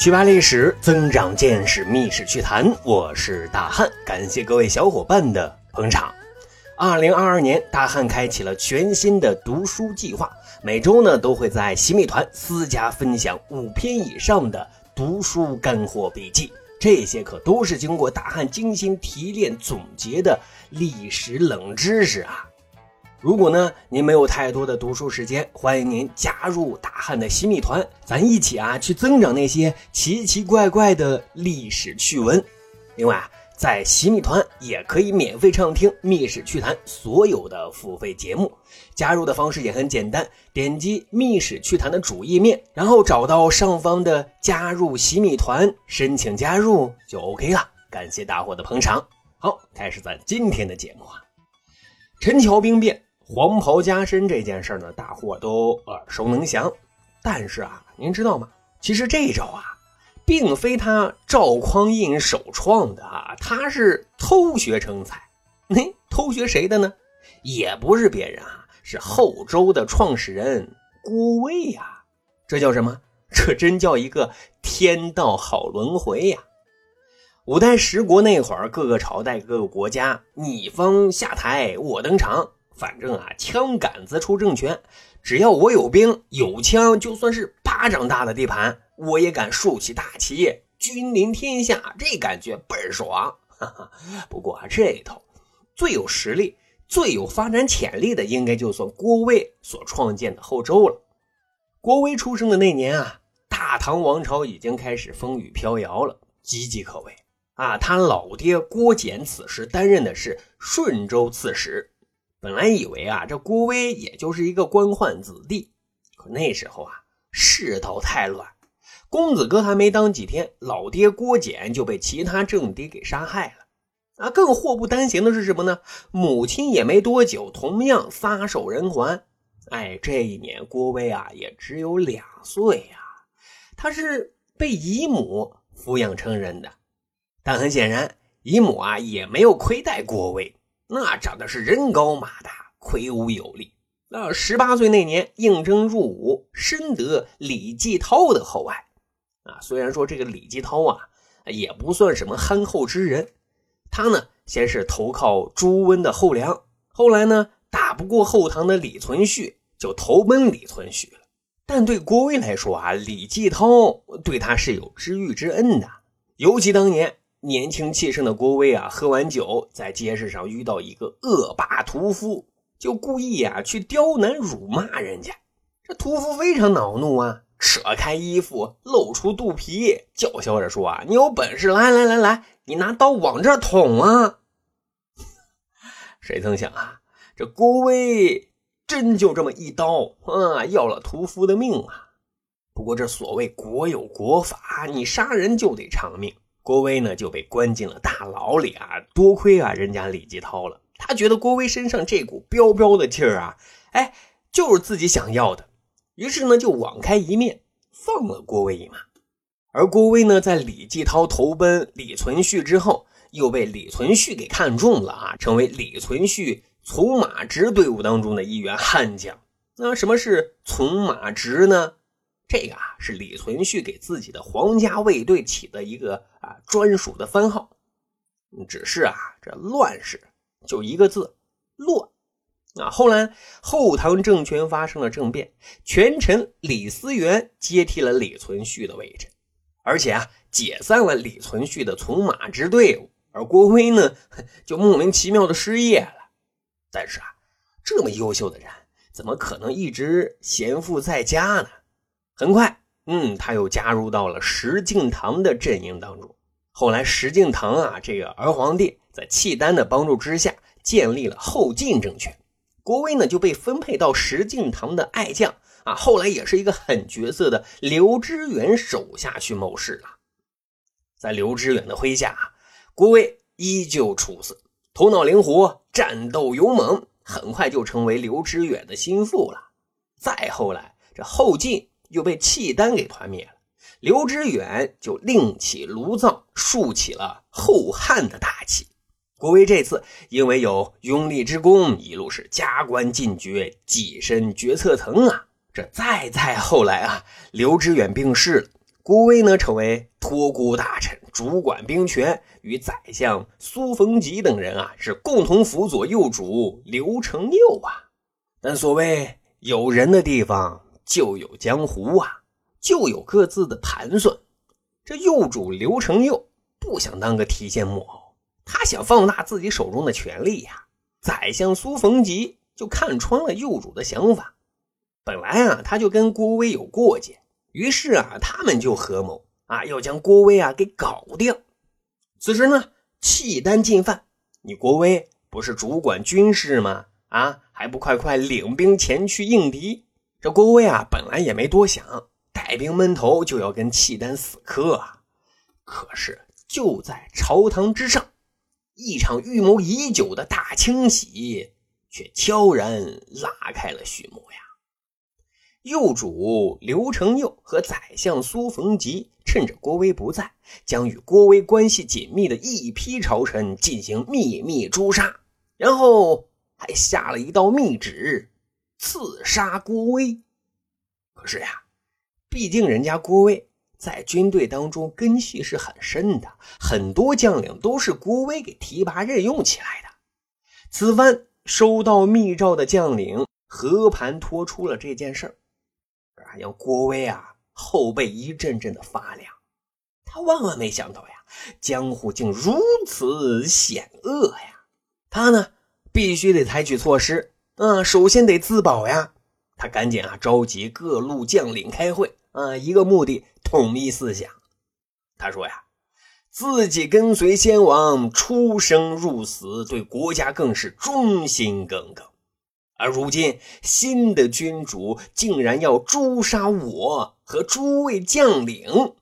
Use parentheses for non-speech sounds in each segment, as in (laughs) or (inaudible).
去吧历史，增长见识，密史趣谈。我是大汉，感谢各位小伙伴的捧场。二零二二年，大汉开启了全新的读书计划，每周呢都会在洗米团私家分享五篇以上的读书干货笔记。这些可都是经过大汉精心提炼总结的历史冷知识啊！如果呢您没有太多的读书时间，欢迎您加入大汉的洗米团，咱一起啊去增长那些奇奇怪怪的历史趣闻。另外啊，在洗米团也可以免费畅听《密史趣谈》所有的付费节目。加入的方式也很简单，点击《密史趣谈》的主页面，然后找到上方的加入洗米团，申请加入就 OK 了。感谢大伙的捧场。好，开始咱今天的节目啊。陈桥兵变。黄袍加身这件事呢，大伙都耳熟能详。但是啊，您知道吗？其实这一招啊，并非他赵匡胤首创的啊，他是偷学成才。嘿，偷学谁的呢？也不是别人啊，是后周的创始人郭威呀。这叫什么？这真叫一个天道好轮回呀！五代十国那会儿，各个朝代、各个国家，你方下台，我登场。反正啊，枪杆子出政权，只要我有兵有枪，就算是巴掌大的地盘，我也敢竖起大旗，君临天下，这感觉倍儿爽。哈哈。不过啊，这头最有实力、最有发展潜力的，应该就算郭威所创建的后周了。郭威出生的那年啊，大唐王朝已经开始风雨飘摇了，岌岌可危啊。他老爹郭简此时担任的是顺州刺史。本来以为啊，这郭威也就是一个官宦子弟，可那时候啊，世道太乱，公子哥还没当几天，老爹郭简就被其他政敌给杀害了。啊，更祸不单行的是什么呢？母亲也没多久，同样撒手人寰。哎，这一年郭威啊，也只有两岁呀，他是被姨母抚养成人的。但很显然，姨母啊，也没有亏待郭威。那长得是人高马大，魁梧有力。那十八岁那年应征入伍，深得李继涛的厚爱。啊，虽然说这个李继涛啊，也不算什么憨厚之人。他呢，先是投靠朱温的后梁，后来呢，打不过后唐的李存勖，就投奔李存勖了。但对郭威来说啊，李继涛对他是有知遇之恩的，尤其当年。年轻气盛的郭威啊，喝完酒在街市上遇到一个恶霸屠夫，就故意啊去刁难辱骂人家。这屠夫非常恼怒啊，扯开衣服露出肚皮，叫嚣着说啊：“你有本事来来来来，你拿刀往这捅啊！” (laughs) 谁曾想啊，这郭威真就这么一刀啊，要了屠夫的命啊！不过这所谓国有国法，你杀人就得偿命。郭威呢就被关进了大牢里啊！多亏啊人家李继涛了，他觉得郭威身上这股彪彪的气儿啊，哎，就是自己想要的，于是呢就网开一面，放了郭威一马。而郭威呢，在李继涛投奔李存勖之后，又被李存勖给看中了啊，成为李存勖从马直队伍当中的一员悍将。那什么是从马直呢？这个啊是李存勖给自己的皇家卫队起的一个啊专属的番号，只是啊这乱世就一个字乱啊。后来后唐政权发生了政变，权臣李思源接替了李存勖的位置，而且啊解散了李存勖的从马之队伍，而郭威呢就莫名其妙的失业了。但是啊这么优秀的人，怎么可能一直闲赋在家呢？很快，嗯，他又加入到了石敬瑭的阵营当中。后来，石敬瑭啊，这个儿皇帝在契丹的帮助之下，建立了后晋政权。郭威呢，就被分配到石敬瑭的爱将啊，后来也是一个狠角色的刘知远手下去谋事了。在刘知远的麾下啊，郭威依旧出色，头脑灵活，战斗勇猛，很快就成为刘知远的心腹了。再后来，这后晋。又被契丹给团灭了，刘知远就另起炉灶，竖起了后汉的大旗。郭威这次因为有拥立之功，一路是加官进爵，跻身决策层啊。这再再后来啊，刘知远病逝了，郭威呢，成为托孤大臣，主管兵权，与宰相苏逢吉等人啊，是共同辅佐幼主刘承佑啊。但所谓有人的地方就有江湖啊，就有各自的盘算。这幼主刘承佑不想当个提线木偶，他想放大自己手中的权力呀。宰相苏逢吉就看穿了幼主的想法，本来啊，他就跟郭威有过节。于是啊，他们就合谋啊，要将郭威啊给搞掉。此时呢，契丹进犯，你郭威不是主管军事吗？啊，还不快快领兵前去应敌？这郭威啊，本来也没多想，带兵闷头就要跟契丹死磕啊。可是就在朝堂之上，一场预谋已久的大清洗却悄然拉开了序幕呀。幼主刘承佑和宰相苏逢吉趁着郭威不在，将与郭威关系紧密的一批朝臣进行秘密诛杀，然后还下了一道密旨，刺杀郭威。可是呀，毕竟人家郭威在军队当中根系是很深的，很多将领都是郭威给提拔任用起来的。此番收到密诏的将领和盘托出了这件事儿。让郭威啊后背一阵阵的发凉，他万万没想到呀，江湖竟如此险恶呀！他呢，必须得采取措施，啊，首先得自保呀。他赶紧啊，召集各路将领开会，啊，一个目的，统一思想。他说呀，自己跟随先王出生入死，对国家更是忠心耿耿。而如今，新的君主竟然要诛杀我和诸位将领，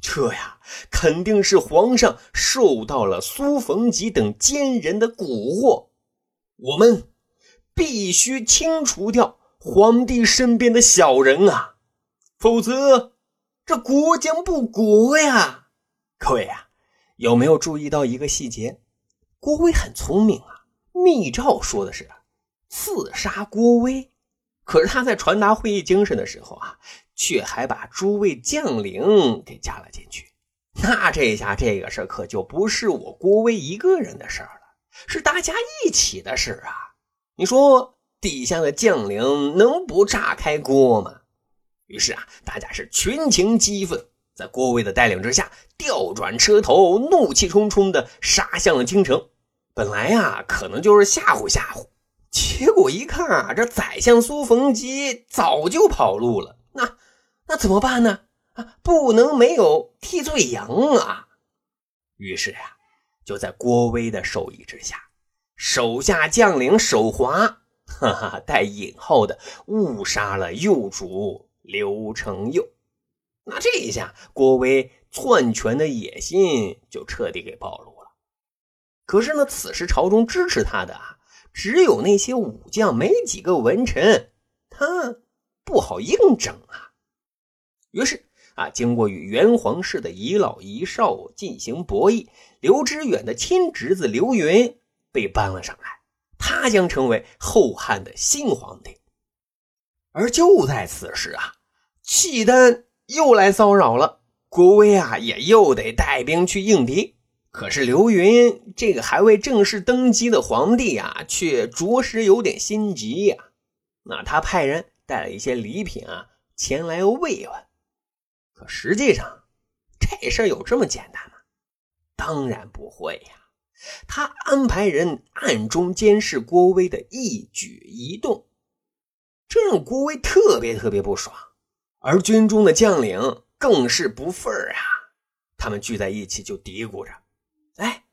这呀，肯定是皇上受到了苏逢吉等奸人的蛊惑。我们必须清除掉皇帝身边的小人啊，否则这国将不国呀！各位啊，有没有注意到一个细节？郭威很聪明啊，密诏说的是。刺杀郭威，可是他在传达会议精神的时候啊，却还把诸位将领给加了进去。那这下这个事可就不是我郭威一个人的事了，是大家一起的事啊！你说底下的将领能不炸开锅吗？于是啊，大家是群情激愤，在郭威的带领之下，调转车头，怒气冲冲的杀向了京城。本来呀，可能就是吓唬吓唬。结果一看啊，这宰相苏逢吉早就跑路了。那那怎么办呢？啊，不能没有替罪羊啊！于是呀，就在郭威的授意之下，手下将领手滑，(laughs) 哈哈，带引号的误杀了幼主刘承佑。那这一下，郭威篡权的野心就彻底给暴露了。可是呢，此时朝中支持他的啊。只有那些武将，没几个文臣，他不好硬整啊。于是啊，经过与元皇室的一老一少进行博弈，刘知远的亲侄子刘云被搬了上来，他将成为后汉的新皇帝。而就在此时啊，契丹又来骚扰了，郭威啊也又得带兵去应敌。可是刘云这个还未正式登基的皇帝啊，却着实有点心急呀。那他派人带了一些礼品啊，前来慰问。可实际上，这事有这么简单吗？当然不会呀。他安排人暗中监视郭威的一举一动，这让郭威特别特别不爽。而军中的将领更是不忿啊，他们聚在一起就嘀咕着。哎，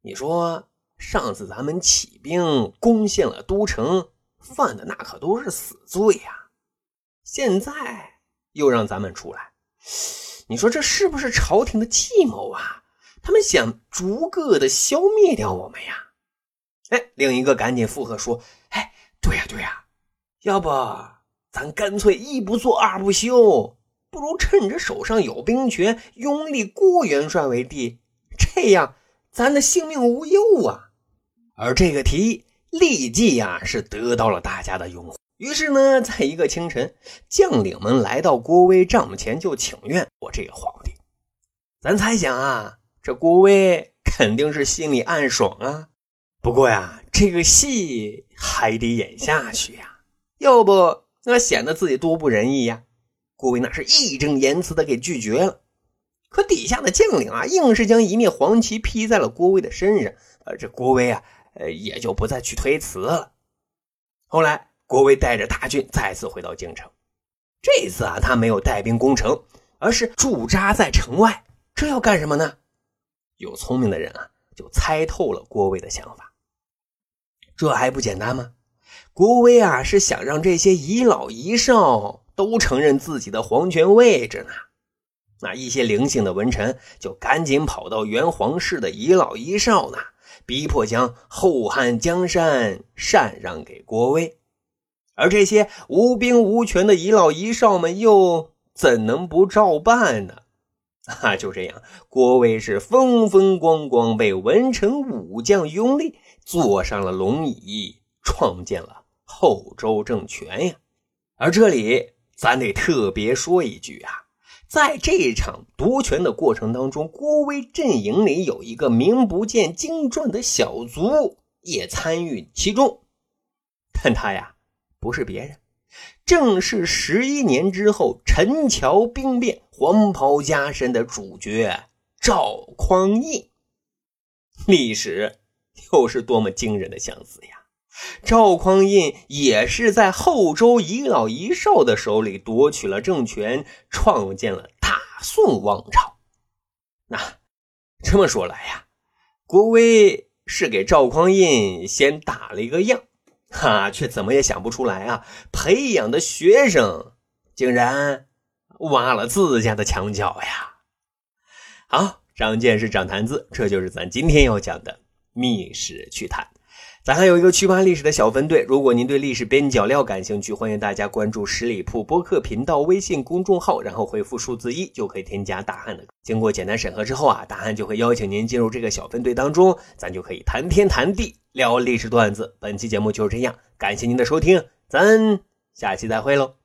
你说上次咱们起兵攻陷了都城，犯的那可都是死罪呀！现在又让咱们出来，你说这是不是朝廷的计谋啊？他们想逐个的消灭掉我们呀？哎，另一个赶紧附和说：“哎，对呀对呀，要不咱干脆一不做二不休，不如趁着手上有兵权，拥立郭元帅为帝，这样。”咱的性命无忧啊！而这个提议立即呀是得到了大家的拥护。于是呢，在一个清晨，将领们来到郭威帐幕前就请愿：“我这个皇帝，咱猜想啊，这郭威肯定是心里暗爽啊。不过呀，这个戏还得演下去呀，要不那显得自己多不仁义呀。”郭威那是义正言辞的给拒绝了。可底下的将领啊，硬是将一面黄旗披在了郭威的身上。呃，这郭威啊，呃，也就不再去推辞了。后来。郭威带着大军再次回到京城，这次啊，他没有带兵攻城，而是驻扎在城外。这要干什么呢？有聪明的人啊，就猜透了郭威的想法。这还不简单吗？郭威啊，是想让这些遗老遗少都承认自己的皇权位置呢。那一些灵性的文臣就赶紧跑到元皇室的遗老遗少那，逼迫将后汉江山禅让给郭威。而这些无兵无权的遗老遗少们又怎能不照办呢？(laughs) 啊，就这样，郭威是风风光光被文臣武将拥立，坐上了龙椅，创建了后周政权呀。而这里咱得特别说一句啊，在这场夺权的过程当中，郭威阵营里有一个名不见经传的小卒也参与其中，但他呀。不是别人，正是十一年之后陈桥兵变黄袍加身的主角赵匡胤。历史又是多么惊人的相似呀！赵匡胤也是在后周遗老遗少的手里夺取了政权，创建了大宋王朝。那这么说来呀，郭威是给赵匡胤先打了一个样。哈，却怎么也想不出来啊！培养的学生竟然挖了自家的墙角呀！好，长见识，长谈资，这就是咱今天要讲的密史趣谈。咱还有一个趣扒历史的小分队，如果您对历史边角料感兴趣，欢迎大家关注十里铺播客频道微信公众号，然后回复数字一就可以添加大汉的。经过简单审核之后啊，大汉就会邀请您进入这个小分队当中，咱就可以谈天谈地，聊历史段子。本期节目就是这样，感谢您的收听，咱下期再会喽。